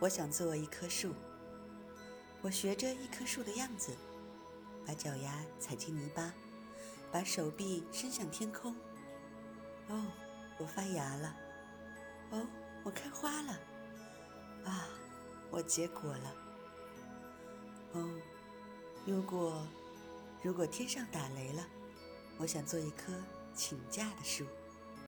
我想做一棵树。我学着一棵树的样子把脚丫踩进泥巴把手臂伸向天空。哦我发芽了。哦我开花了。啊我结果了。哦如果如果天上打雷了我想做一棵请假的树。